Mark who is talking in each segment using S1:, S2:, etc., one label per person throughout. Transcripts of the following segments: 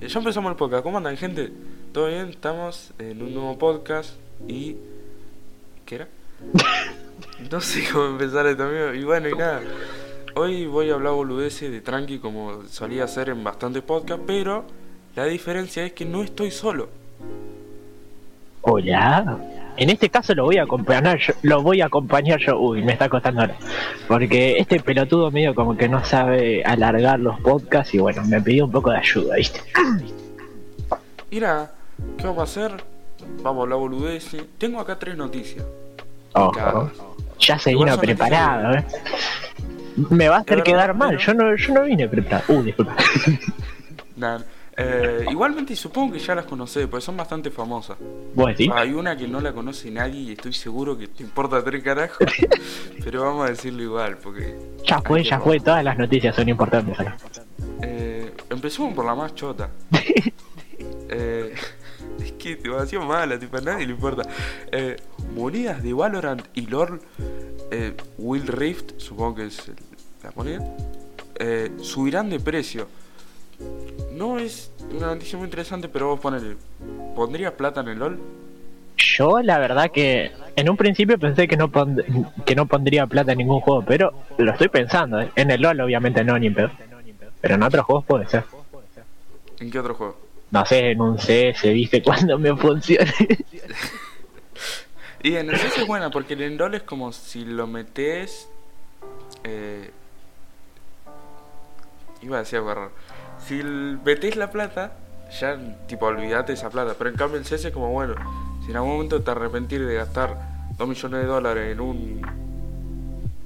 S1: Ya empezamos el podcast. ¿Cómo andan, gente? ¿Todo bien? Estamos en un nuevo podcast y... ¿Qué era? No sé cómo empezar esto, amigo. Y bueno, y nada. Hoy voy a hablar boludeces de tranqui como solía hacer en bastantes podcasts, pero la diferencia es que no estoy solo.
S2: Hola. En este caso lo voy a acompañar yo, lo voy a acompañar yo. Uy, me está costando ahora. Porque este pelotudo medio como que no sabe alargar los podcasts y bueno, me pidió un poco de ayuda, ¿viste?
S1: Nada, ¿qué vamos a hacer? Vamos a hablar boludeces. Tengo acá tres noticias.
S2: Ojo. Ya se vino preparado, ¿eh? Me va a hacer quedar mal. Yo no, yo no vine preparado. Uh, disculpa.
S1: Nada. Eh, igualmente supongo que ya las conocés, porque son bastante famosas. Hay una que no la conoce nadie y estoy seguro que te importa tres carajos. pero vamos a decirlo igual, porque.
S2: Ya fue, ya fue. Todas las noticias son importantes acá.
S1: Eh, empecemos por la más chota. Eh, es que te va a mala, tipo, a nadie le importa. Eh, monedas de Valorant y LOL, eh, Will Rift, supongo que es el- la moneda, subirán de precio. No es una noticia muy interesante, pero vos ponele, ¿pondrías plata en el LOL?
S2: Yo la verdad que en un principio pensé que no pond- que no pondría plata en ningún juego, pero lo estoy pensando. ¿eh? En el LoL obviamente no, ni en pedo. Pero en otros juegos puede ser.
S1: ¿En qué otro juego?
S2: No sé, en un CS, viste, cuando me funcione.
S1: Y en el CS es buena, porque el LOL es como si lo metes. Eh, iba a decir algo raro. Si metes la plata, ya tipo olvídate esa plata. Pero en cambio el CS es como bueno. Si en algún momento te arrepentir de gastar 2 millones de dólares en un.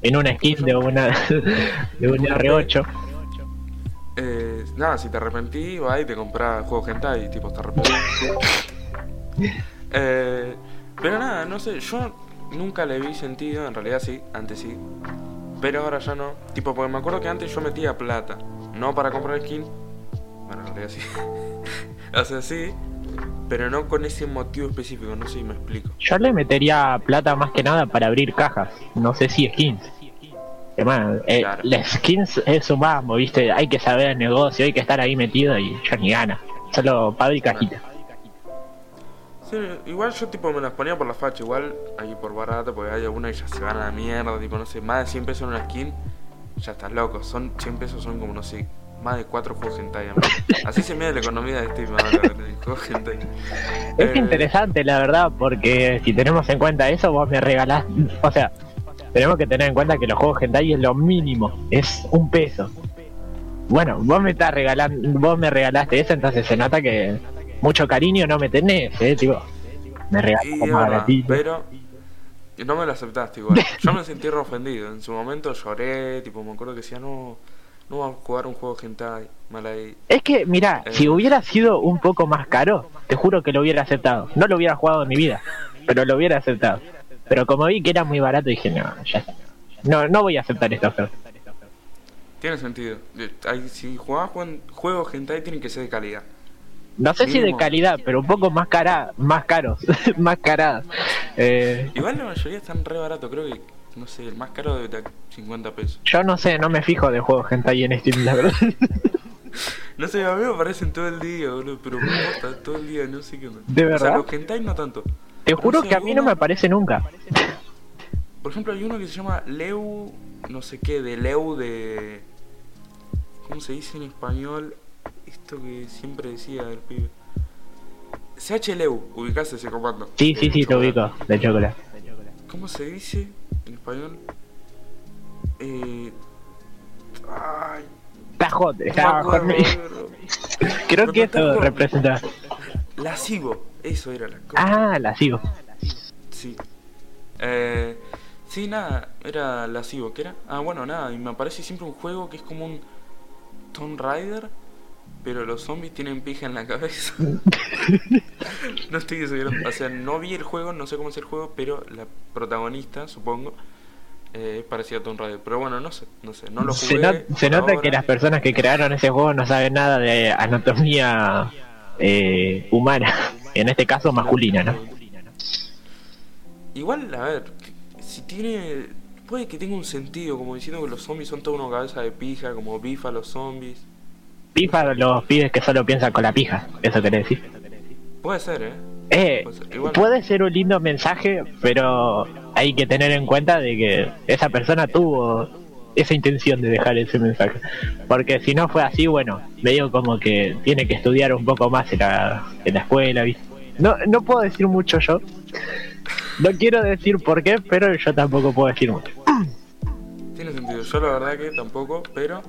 S2: en una skin de una de un R8.
S1: Eh, nada, si te arrepentís, vas y te compras juegos hentai y tipo te arrepentís. eh, pero nada, no sé, yo nunca le vi sentido, en realidad sí, antes sí. Pero ahora ya no. Tipo, porque me acuerdo que antes yo metía plata. No para comprar skin. Bueno, en realidad sí. o sea, sí. Pero no con ese motivo específico, no sé si me explico.
S2: Yo le metería plata más que nada para abrir cajas. No sé si skins. Además, eh,
S1: Claro.
S2: las skins es un mambo, viste. Hay que saber el negocio, hay que estar ahí metido y yo ni gana. Solo para abrir cajitas.
S1: Sí, igual yo tipo me las ponía por la facha, igual ahí por barato, porque hay algunas que ya se van a la mierda, tipo no sé, más de 100 pesos en una skin, ya estás loco, son 100 pesos son como no sé, más de 4 juegos hentai. amigo. Así se mide la economía de Steam ahora, hentai.
S2: Es
S1: Eh,
S2: interesante, la verdad, porque si tenemos en cuenta eso, vos me regalás. O sea, tenemos que tener en cuenta que los juegos hentai es lo mínimo, es un peso. Bueno, vos me estás regalando, vos me regalaste eso, entonces se nota que mucho cariño no me tenés, eh, tipo. Me baratito.
S1: pero no me lo aceptaste igual. Yo me sentí re ofendido, en su momento lloré, tipo me acuerdo que decía no, no vamos a jugar un juego hentai, mal ahí.
S2: Es que, mira,
S1: Eh.
S2: si hubiera sido un poco más caro, te juro que lo hubiera aceptado. No lo hubiera jugado en mi vida, pero lo hubiera aceptado. Pero como vi que era muy barato, dije, no, ya está. No, no voy a aceptar esta oferta.
S1: Tiene sentido. Si jugás juegos hentai tienen que ser de calidad.
S2: No sé si de
S1: Mínimo.
S2: calidad, pero un poco más cara, más caros, más caradas. Eh,
S1: Igual la mayoría están re baratos, creo que, no sé, el más caro debe estar 50 pesos.
S2: yo no sé, no me fijo de juegos hentai en Steam, la verdad.
S1: No sé, a mí me aparecen todo el día, boludo, pero me gusta todo el día, no sé qué.
S2: ¿De
S1: O sea,
S2: verdad?
S1: los hentai no tanto.
S2: Te juro
S1: sé,
S2: que a mí no me aparece nunca.
S1: Por ejemplo, hay uno que se llama Leu, no sé qué, de Leu de... ¿Cómo se dice en español? Esto que siempre decía el pibe. CH Leu, ubicaste ese comando.
S2: Sí, sí, sí, te ubico, de chocolate.
S1: ¿Cómo se dice en español? Eh... Ay,
S2: Está hot,
S1: no
S2: está
S1: acuerdo,
S2: hot.
S1: bro.
S2: Creo
S1: No
S2: que esto representa.
S1: Lascivo, eso era la cosa.
S2: Ah, la sigo.
S1: Sí. Eh, sí, nada, era lascivo. ¿Qué era? Ah, bueno, nada, y me aparece siempre un juego que es como un Tomb Raider, pero los zombies tienen pija en la cabeza. no estoy seguro. O sea, no vi el juego, no sé cómo es el juego, pero la protagonista, supongo, eh, es parecida a Tomb Raider. Pero bueno, no sé, no sé, no lo
S2: Se,
S1: jugué.
S2: not- se nota
S1: ahora.
S2: que las personas que crearon ese juego no saben nada de anatomía eh, humana, en este caso masculina, ¿no?
S1: Igual, a ver, si tiene. Puede que tenga un sentido, como diciendo que los zombies son toda una cabeza de pija, como bifa los zombies.
S2: Pifa los pibes que solo piensan con la pija, eso querés decir.
S1: Puede ser, ¿eh?
S2: Eh,
S1: Puede ser. Igual,
S2: puede ser un lindo mensaje, pero hay que tener en cuenta de que esa persona tuvo esa intención de dejar ese mensaje. Porque si no fue así, bueno, medio como que tiene que estudiar un poco más en la, en la escuela, ¿viste? No, no puedo decir mucho yo. No quiero decir por qué, pero yo tampoco puedo decir mucho.
S1: tiene sentido. Yo la verdad que tampoco, pero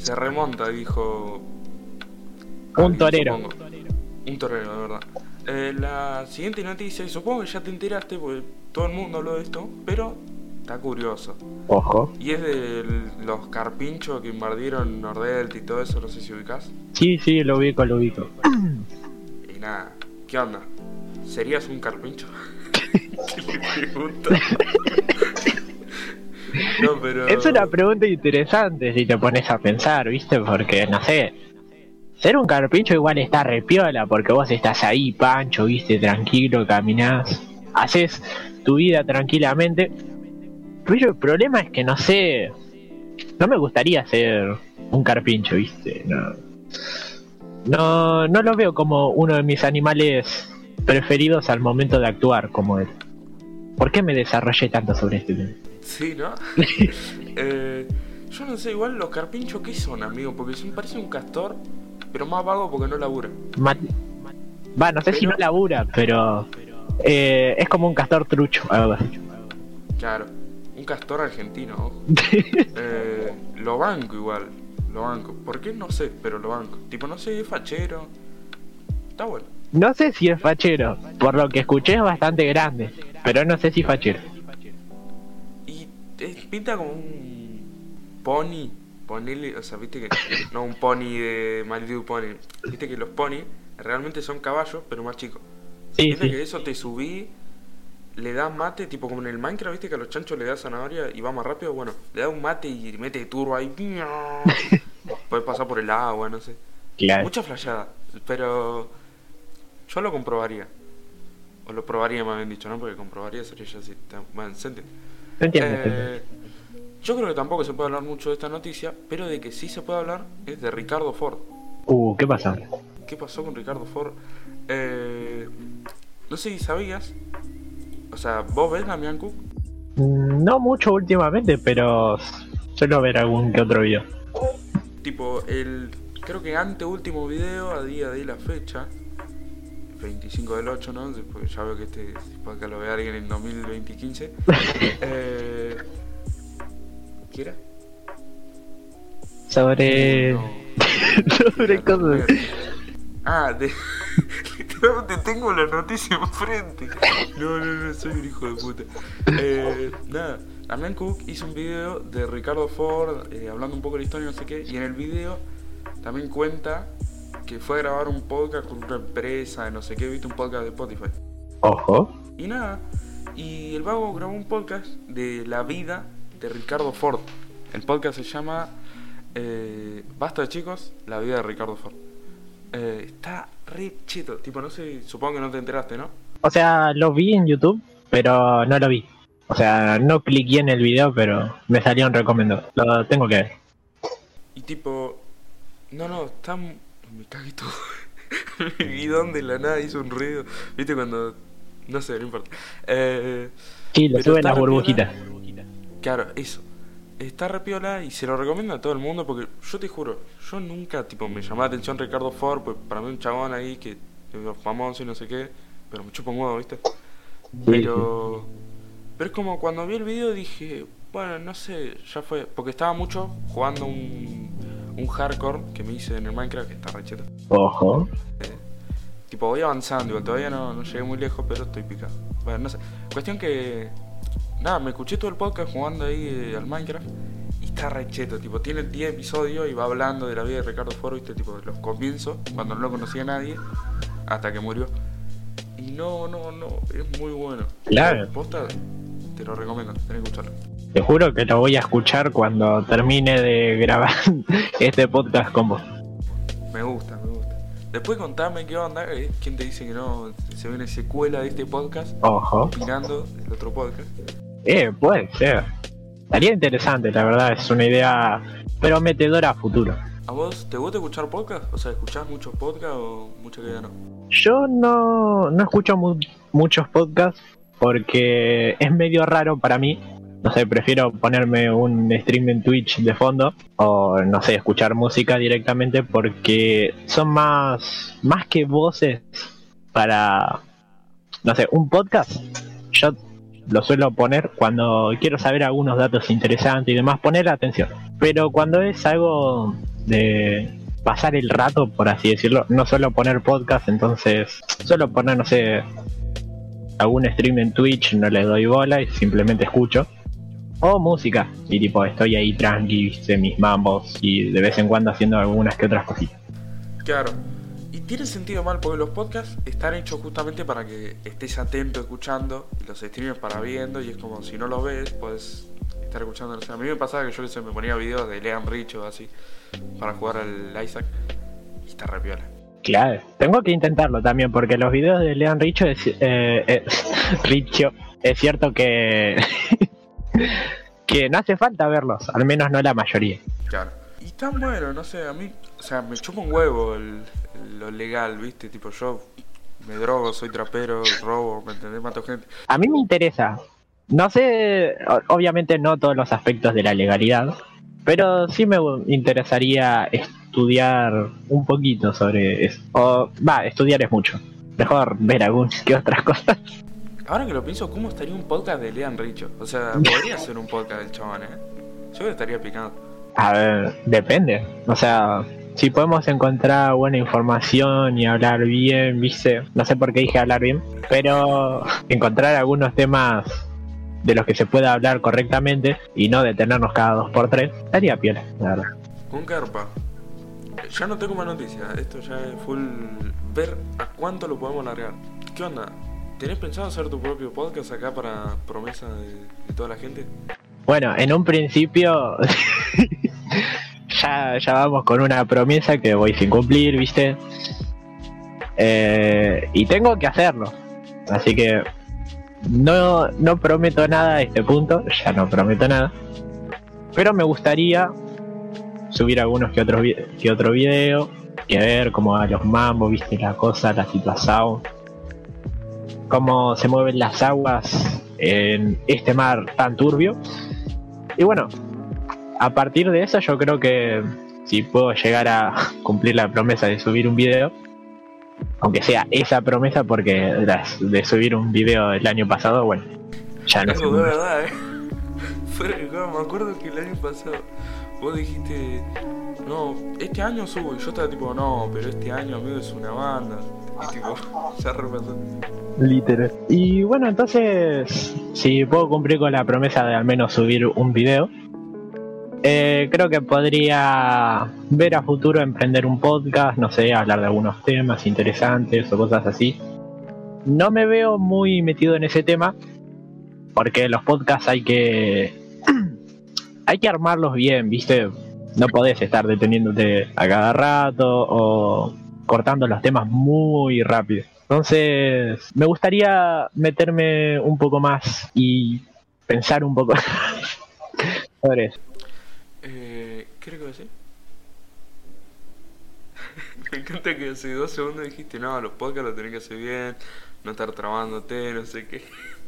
S1: se remonta, dijo.
S2: Un torero.
S1: supongo. Un torero, de verdad. Eh, la siguiente noticia, y supongo que ya te enteraste, porque todo el mundo habló de esto, pero está curioso.
S2: Ojo.
S1: Y es de los carpinchos que invadieron Nordelta y todo eso, no sé si ubicás.
S2: Sí, sí, lo ubico, lo ubico.
S1: Y nada, ¿qué onda? ¿Serías un carpincho? ¿Qué? No, pero...
S2: Es una pregunta interesante si te pones a pensar, ¿viste? Porque, no sé, ser un carpincho igual está repiola, porque vos estás ahí, pancho, ¿viste? Tranquilo, caminás, haces tu vida tranquilamente. Pero el problema es que, no sé, no me gustaría ser un carpincho, ¿viste? No, no, no lo veo como uno de mis animales preferidos al momento de actuar como él. ¿Por qué me desarrollé tanto sobre este tema?
S1: Sí, ¿no? Eh, yo no sé, igual los carpinchos, ¿qué son, amigo? Porque son, parece un castor, pero más vago porque no labura.
S2: Ma- Va, no sé si no labura, pero eh, es como un castor trucho, algo así.
S1: Claro, un castor argentino. Eh, lo banco igual, lo banco. ¿Por qué? No sé, pero lo banco. Tipo, no sé, es fachero. Está bueno.
S2: No sé si es fachero, por lo que escuché es bastante grande, pero no sé si fachero.
S1: Pinta como un pony. Ponele, o sea, viste que. No un pony de Little Pony. Viste que los pony realmente son caballos, pero más chicos.
S2: Sí,
S1: Viste que
S2: sí.
S1: eso te subí, le das mate, tipo como en el Minecraft, viste que a los chanchos le das zanahoria y va más rápido. Bueno, le das un mate y mete turbo ahí. Puedes pasar por el agua, no sé.
S2: Claro.
S1: Mucha flayada, pero yo lo comprobaría. O lo probaría, más bien dicho, ¿no? Porque comprobaría sería ya ta- Bueno, ¿se entiende?
S2: Entiende.
S1: Eh, yo creo que tampoco se puede hablar mucho de esta noticia, pero de que sí se puede hablar es de Ricardo Ford.
S2: Uh, ¿qué pasa?
S1: ¿Qué pasó con Ricardo Ford? Eh, no sé si sabías. O sea, ¿vos ves Damián Cook?
S2: Mm, No mucho últimamente, pero suelo ver algún que otro video.
S1: Tipo, el. Creo que anteúltimo video a día de la fecha. 25 del 8, ¿no? Porque ya veo que este podcast lo ve alguien en 2015. Eh, ¿Qué era?
S2: Sobre.
S1: No.
S2: sobre
S1: Era
S2: cosas.
S1: Ah, de... literalmente tengo la noticia enfrente. No, no, no, soy un hijo de puta. Eh, nada, Damián Cook hizo un video de Ricardo Ford eh, hablando un poco de la historia, no sé qué, y en el video también cuenta que fue a grabar un podcast con una empresa, de no sé qué, viste un podcast de Spotify.
S2: Ojo.
S1: Y nada, y el vago grabó un podcast de la vida de Ricardo Ford. El podcast se llama eh, Basta chicos, la vida de Ricardo Ford. Eh, está re tipo, no sé, supongo que no te enteraste, ¿no?
S2: O sea, lo vi en YouTube, pero no lo vi. O sea, no cliqué en el video, pero me salió un recomendado. Lo tengo que ver.
S1: Y tipo, no, no, está... Me cagué todo. Mi bidón de la nada hizo un ruido. ¿Viste cuando...? No sé, no importa. Eh,
S2: Sí,
S1: Pero
S2: suben las burbujitas.
S1: Claro, eso. Está re piola y se lo recomiendo a todo el mundo porque yo te juro, yo nunca, tipo, me llamaba la atención Ricardo Ford, pues para mí un chabón ahí que es famoso y no sé qué, pero me chupa un huevo, ¿viste? Pero... Pero es como cuando vi el video dije, bueno, no sé, ya fue, porque estaba mucho jugando un, un hardcore que me hice en el Minecraft, que está re cheto.
S2: Ojo.
S1: Tipo, voy avanzando, igual todavía no, no llegué muy lejos, pero estoy picado. Bueno, no sé. Cuestión que. Nada, me escuché todo el podcast jugando ahí eh, al Minecraft. Y está re cheto, tipo, tiene 10 episodios y va hablando de la vida de Ricardo Foro, viste, tipo, de los comienzos, cuando no lo conocía nadie, hasta que murió. Y no, no, no, es muy bueno.
S2: Claro.
S1: Posta, te lo recomiendo, tenés que escucharlo.
S2: Te juro que lo voy a escuchar cuando termine de grabar este podcast con vos.
S1: Me gusta, me gusta. Después contame qué onda, eh, quién te dice que no se viene secuela de este podcast,
S2: Ojo.
S1: opinando del otro podcast.
S2: Eh, puede ser. Estaría interesante, la verdad, es una idea prometedora a futuro.
S1: ¿A vos te gusta escuchar podcast? O sea, ¿escuchás muchos podcasts o mucha que ya no?
S2: Yo no, no escucho mu- muchos podcasts porque es medio raro para mí. No sé, prefiero ponerme un stream en Twitch de fondo o no sé, escuchar música directamente porque son más más que voces para no sé, un podcast. Yo lo suelo poner cuando quiero saber algunos datos interesantes y demás, poner atención. Pero cuando es algo de pasar el rato, por así decirlo, no suelo poner podcast, entonces suelo poner, no sé, algún stream en Twitch, no le doy bola y simplemente escucho. O música, y tipo estoy ahí tranqui, viste, mis mambos y de vez en cuando haciendo algunas que otras cositas.
S1: Claro. Y tiene sentido mal porque los podcasts están hechos justamente para que estés atento escuchando y los streamers para viendo y es como si no los ves puedes estar escuchando. O sea, a mí me pasaba que yo se me ponía videos de Lean Rich o así para jugar al Isaac y está re piola.
S2: Claro, tengo que intentarlo también porque los videos de Leon Richo es, eh, eh, Richo, es cierto que que no hace falta verlos, al menos no la mayoría.
S1: Claro. Y tan bueno, no sé, a mí, o sea, me chupa un huevo el, el- lo legal, ¿viste? Tipo, yo me drogo, soy trapero, robo, ¿me entendés? Mato gente.
S2: A mí me interesa. No sé, obviamente no todos los aspectos de la legalidad, pero sí me interesaría estudiar un poquito sobre eso. O, va, estudiar es mucho. Mejor ver algunas que otras cosas.
S1: Ahora que lo pienso, ¿cómo estaría un podcast de Lean Richo? O sea, podría ser un podcast del chabón, ¿eh? Yo estaría picando.
S2: A ver, depende. O sea, si podemos encontrar buena información y hablar bien, viste, no sé por qué dije hablar bien, pero encontrar algunos temas de los que se pueda hablar correctamente y no detenernos cada dos por tres, estaría piola, la verdad.
S1: Con carpa. Ya no tengo más noticias. Esto ya es full. Ver a cuánto lo podemos largar. ¿Qué onda? ¿Tenés pensado hacer tu propio podcast acá para promesa de, toda la gente?
S2: Bueno, en un principio ya, ya vamos con una promesa que voy sin cumplir, viste. Eh, y tengo que hacerlo. Así que no, no prometo nada a este punto, ya no prometo nada. Pero me gustaría subir algunos que otros que otro video, que ver cómo va los mambos, viste la cosa, la situación, cómo se mueven las aguas en este mar tan turbio. Y bueno, a partir de eso yo creo que si puedo llegar a cumplir la promesa de subir un video, aunque sea esa promesa, porque las de subir un video el año pasado, bueno, ya no
S1: de verdad, eh. Fuera de juego, me acuerdo que el año pasado vos dijiste, no, este año subo. Y yo estaba tipo, no, pero este año, amigo, es una banda. Y.
S2: Literal. Y bueno, entonces, si puedo cumplir con la promesa de al menos subir un video, eh, creo que podría ver a futuro emprender un podcast, no sé, hablar de algunos temas interesantes o cosas así. No me veo muy metido en ese tema, porque los podcasts hay que hay que armarlos bien, ¿viste? No podés estar deteniéndote a cada rato o cortando los temas muy rápido. Entonces, me gustaría meterme un poco más y pensar un poco sobre eso.
S1: Eh, ¿Qué era que decir? Me encanta que hace dos segundos dijiste, no, los podcasts los tenés que hacer bien, no estar trabándote, no sé qué.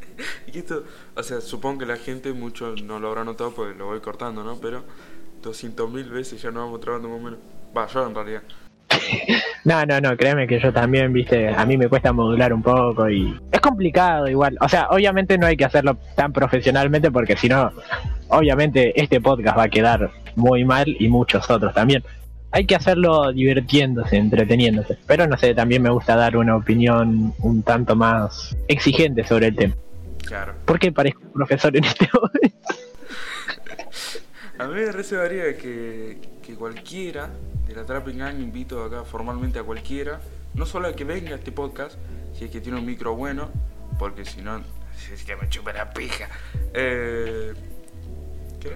S1: y esto, o sea, supongo que la gente, mucho no lo habrá notado porque lo voy cortando, ¿no? Pero 200.000 veces ya nos vamos trabando más o menos. Va, yo en realidad.
S2: No, no, no, créeme que yo también, viste, a mí me cuesta modular un poco y es complicado igual. O sea, obviamente no hay que hacerlo tan profesionalmente porque si no, obviamente este podcast va a quedar muy mal y muchos otros también. Hay que hacerlo divirtiéndose, entreteniéndose. Pero no sé, también me gusta dar una opinión un tanto más exigente sobre el tema.
S1: Claro.
S2: ¿Por qué parezco un profesor en este momento?
S1: A mí me reservaría que, que cualquiera de la Trapping Gang invito acá formalmente a cualquiera, no solo a que venga a este podcast, si es que tiene un micro bueno, porque si no, si es que me chupa la pija. Eh, ¿Qué?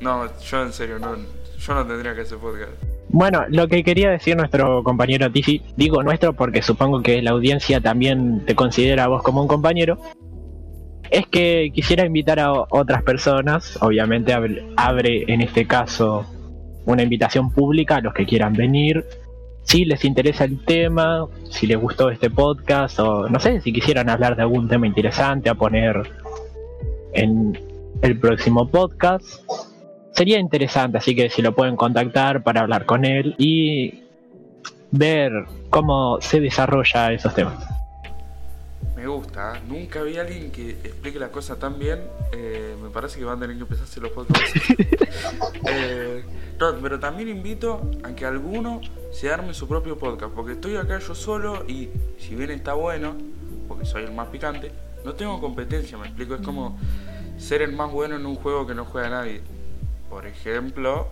S1: No, yo en serio, no, yo no tendría que hacer podcast.
S2: Bueno, lo que quería decir nuestro compañero Tizi, digo nuestro porque supongo que la audiencia también te considera a vos como un compañero, es que quisiera invitar a otras personas, obviamente abre, abre en este caso una invitación pública a los que quieran venir. Si les interesa el tema, si les gustó este podcast o no sé, si quisieran hablar de algún tema interesante a poner en el próximo podcast, sería interesante, así que si lo pueden contactar para hablar con él y ver cómo se desarrolla esos temas.
S1: Me gusta, ¿eh? nunca vi a alguien que explique la cosa tan bien. Eh, me parece que van a tener que empezar a hacer los podcasts. eh, no, pero también invito a que alguno se arme su propio podcast, porque estoy acá yo solo y si bien está bueno, porque soy el más picante, no tengo competencia, me explico, es como ser el más bueno en un juego que no juega nadie. Por ejemplo,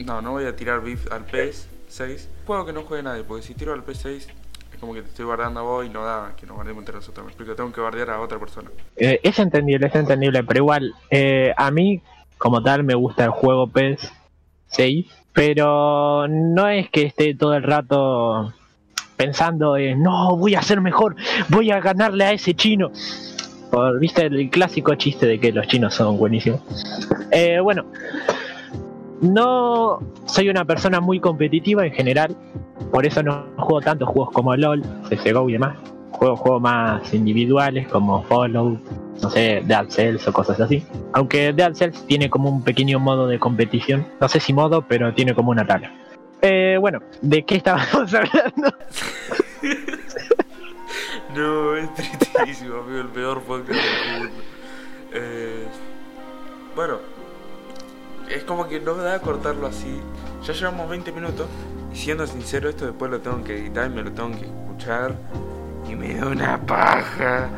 S1: no, no voy a tirar beef al PS6, juego que no juegue nadie, porque si tiro al PS6 es como que te estoy guardando a vos y no da que nos guardemos entre nosotros. Me explico, tengo que guardear a otra persona.
S2: Eh, es entendible, es entendible, pero igual, eh, a mí como tal me gusta el juego PES 6, pero no es que esté todo el rato pensando en, no, voy a ser mejor, voy a ganarle a ese chino. Por, ¿Viste el clásico chiste de que los chinos son buenísimos? Eh, bueno, no soy una persona muy competitiva en general, por eso no juego tantos juegos como LOL, CSGO y demás. Juego juegos más individuales como Fallout, no sé, Dead Cells o cosas así. Aunque Dead Cells tiene como un pequeño modo de competición, no sé si modo, pero tiene como una tabla. Eh, bueno, ¿de qué estábamos hablando?
S1: no, es tristísimo, amigo, el peor podcast del mundo. Eh, bueno, es como que no me da cortarlo así. Ya llevamos 20 minutos siendo sincero, esto después lo tengo que editar y me lo tengo que escuchar y me da una paja.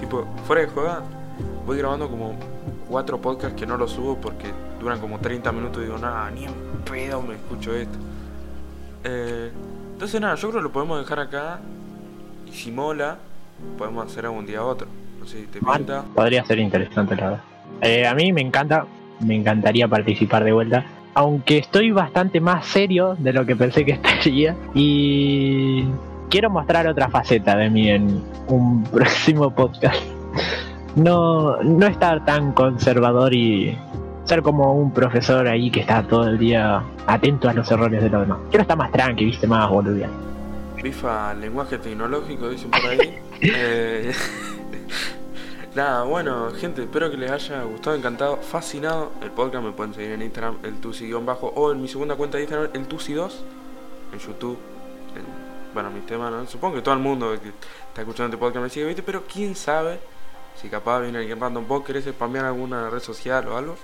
S1: Tipo, fuera de joda, voy grabando como cuatro podcasts que no los subo porque duran como 30 minutos y digo, nada, ni en pedo me escucho esto. Eh, entonces nada, yo creo que lo podemos dejar acá y si mola, podemos hacer algún día otro. No sé si te pinta.
S2: Podría ser interesante, la verdad. Eh, a mí me encanta, me encantaría participar de vuelta. Aunque estoy bastante más serio de lo que pensé que estaría. Y quiero mostrar otra faceta de mí en un próximo podcast. No, no estar tan conservador y ser como un profesor ahí que está todo el día atento a los errores de los demás. Quiero estar más tranqui, viste, más boludear.
S1: Bifa lenguaje tecnológico, dicen por ahí. eh, Nada, bueno, gente, espero que les haya gustado, encantado, fascinado el podcast. Me pueden seguir en Instagram, el tusi-bajo, o en mi segunda cuenta de Instagram, el tusi2, en YouTube. En, bueno, mis temas, ¿no? Supongo que todo el mundo que está escuchando este podcast me sigue, ¿viste? Pero quién sabe si capaz viene alguien random. ¿Vos querés spamear alguna red social o algo?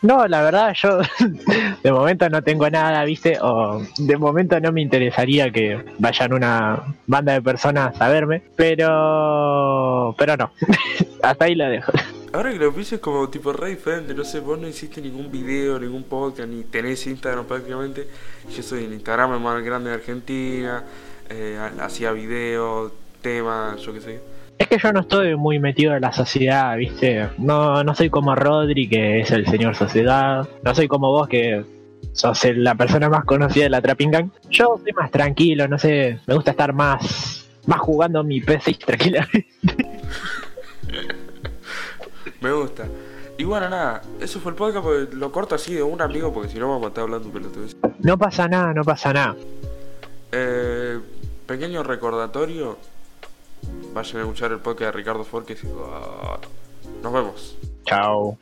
S2: No, la verdad, yo de momento no tengo nada, ¿viste? O de momento no me interesaría que vayan una banda de personas a verme, pero. Pero no. Hasta ahí lo dejo.
S1: Ahora que lo pienso es como tipo re diferente, no sé, vos no hiciste ningún video, ningún podcast, ni tenés Instagram prácticamente. Yo soy el Instagram el más grande de Argentina, eh, hacía videos, temas, yo qué sé.
S2: Es que yo no estoy muy metido en la sociedad, ¿viste? No, no soy como Rodri, que es el señor sociedad. No soy como vos, que sos el- la persona más conocida de la Trapping Gang. Yo soy más tranquilo, no sé. Me gusta estar más, más jugando mi PC tranquilamente.
S1: Me gusta. Y bueno, nada, eso fue el podcast, porque lo corto así de un amigo, porque si no vamos a estar hablando pelotudes.
S2: No pasa nada, no pasa nada.
S1: Eh, pequeño recordatorio. Vayan a escuchar el podcast de Ricardo Forques. Nos vemos.
S2: Chao.